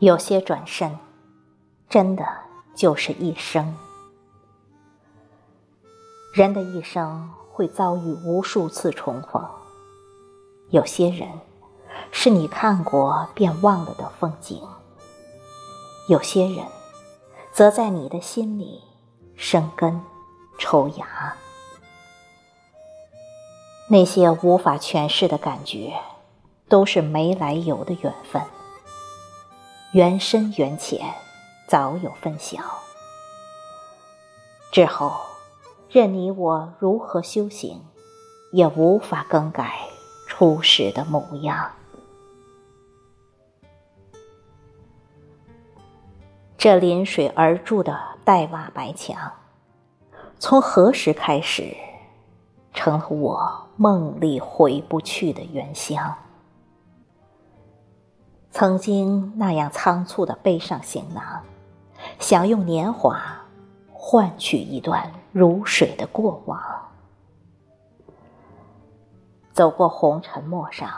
有些转身，真的就是一生。人的一生会遭遇无数次重逢。有些人，是你看过便忘了的风景；有些人，则在你的心里生根、抽芽。那些无法诠释的感觉，都是没来由的缘分。缘深缘浅，早有分晓。之后，任你我如何修行，也无法更改初始的模样。这临水而筑的黛瓦白墙，从何时开始，成了我梦里回不去的原乡？曾经那样仓促的背上行囊，想用年华换取一段如水的过往。走过红尘陌上，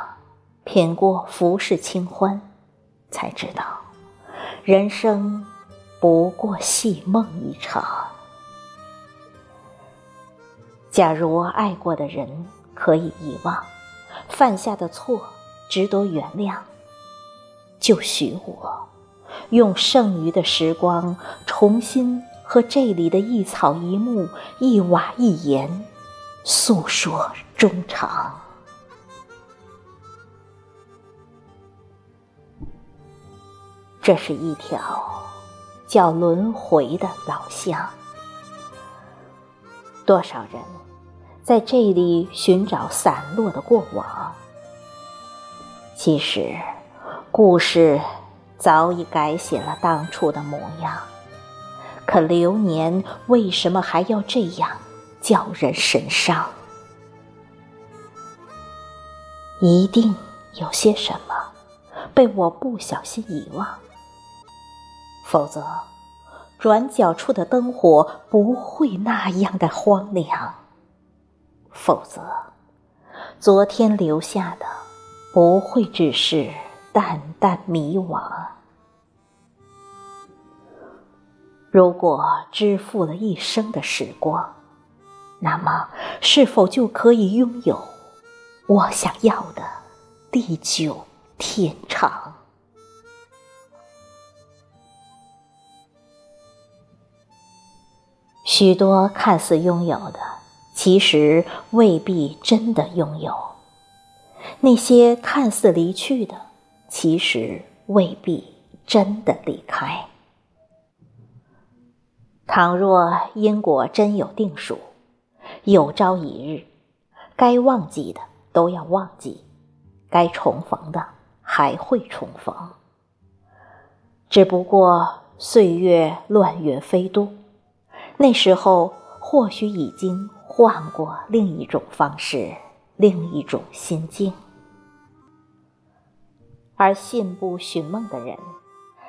品过浮世清欢，才知道，人生不过戏梦一场。假如爱过的人可以遗忘，犯下的错值得原谅。就许我，用剩余的时光，重新和这里的一草一木、一瓦一岩，诉说衷肠。这是一条叫轮回的老巷，多少人在这里寻找散落的过往？其实。故事早已改写了当初的模样，可流年为什么还要这样叫人神伤？一定有些什么被我不小心遗忘，否则转角处的灯火不会那样的荒凉，否则昨天留下的不会只是。淡淡迷惘。如果支付了一生的时光，那么是否就可以拥有我想要的地久天长？许多看似拥有的，其实未必真的拥有；那些看似离去的，其实未必真的离开。倘若因果真有定数，有朝一日，该忘记的都要忘记，该重逢的还会重逢。只不过岁月乱云飞渡，那时候或许已经换过另一种方式，另一种心境。而信步寻梦的人，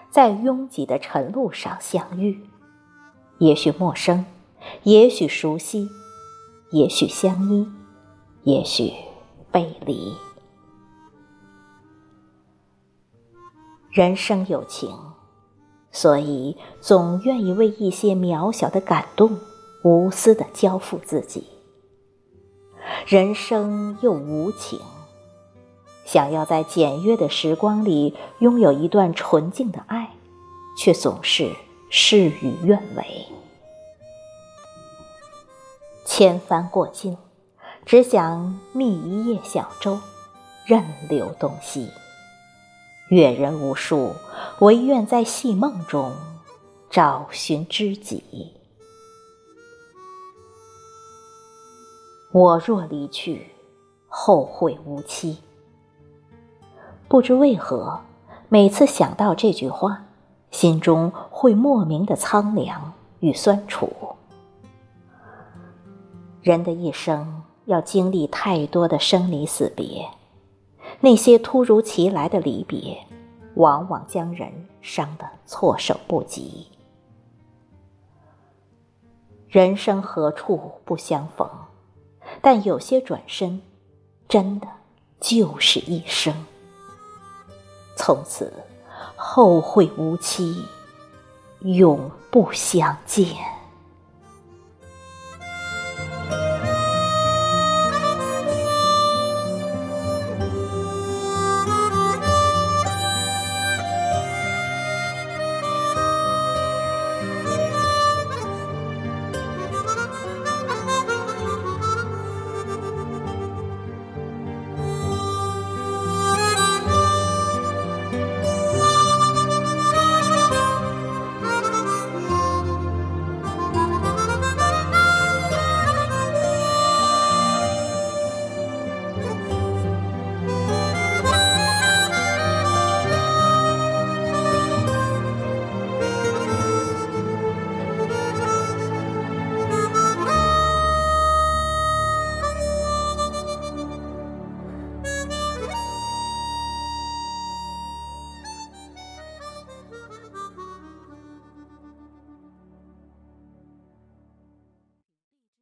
在拥挤的晨路上相遇，也许陌生，也许熟悉，也许相依，也许背离。人生有情，所以总愿意为一些渺小的感动，无私的交付自己。人生又无情。想要在简约的时光里拥有一段纯净的爱，却总是事与愿违。千帆过尽，只想觅一叶小舟，任流东西。阅人无数，唯愿在细梦中找寻知己。我若离去，后会无期。不知为何，每次想到这句话，心中会莫名的苍凉与酸楚。人的一生要经历太多的生离死别，那些突如其来的离别，往往将人伤得措手不及。人生何处不相逢？但有些转身，真的就是一生。从此，后会无期，永不相见。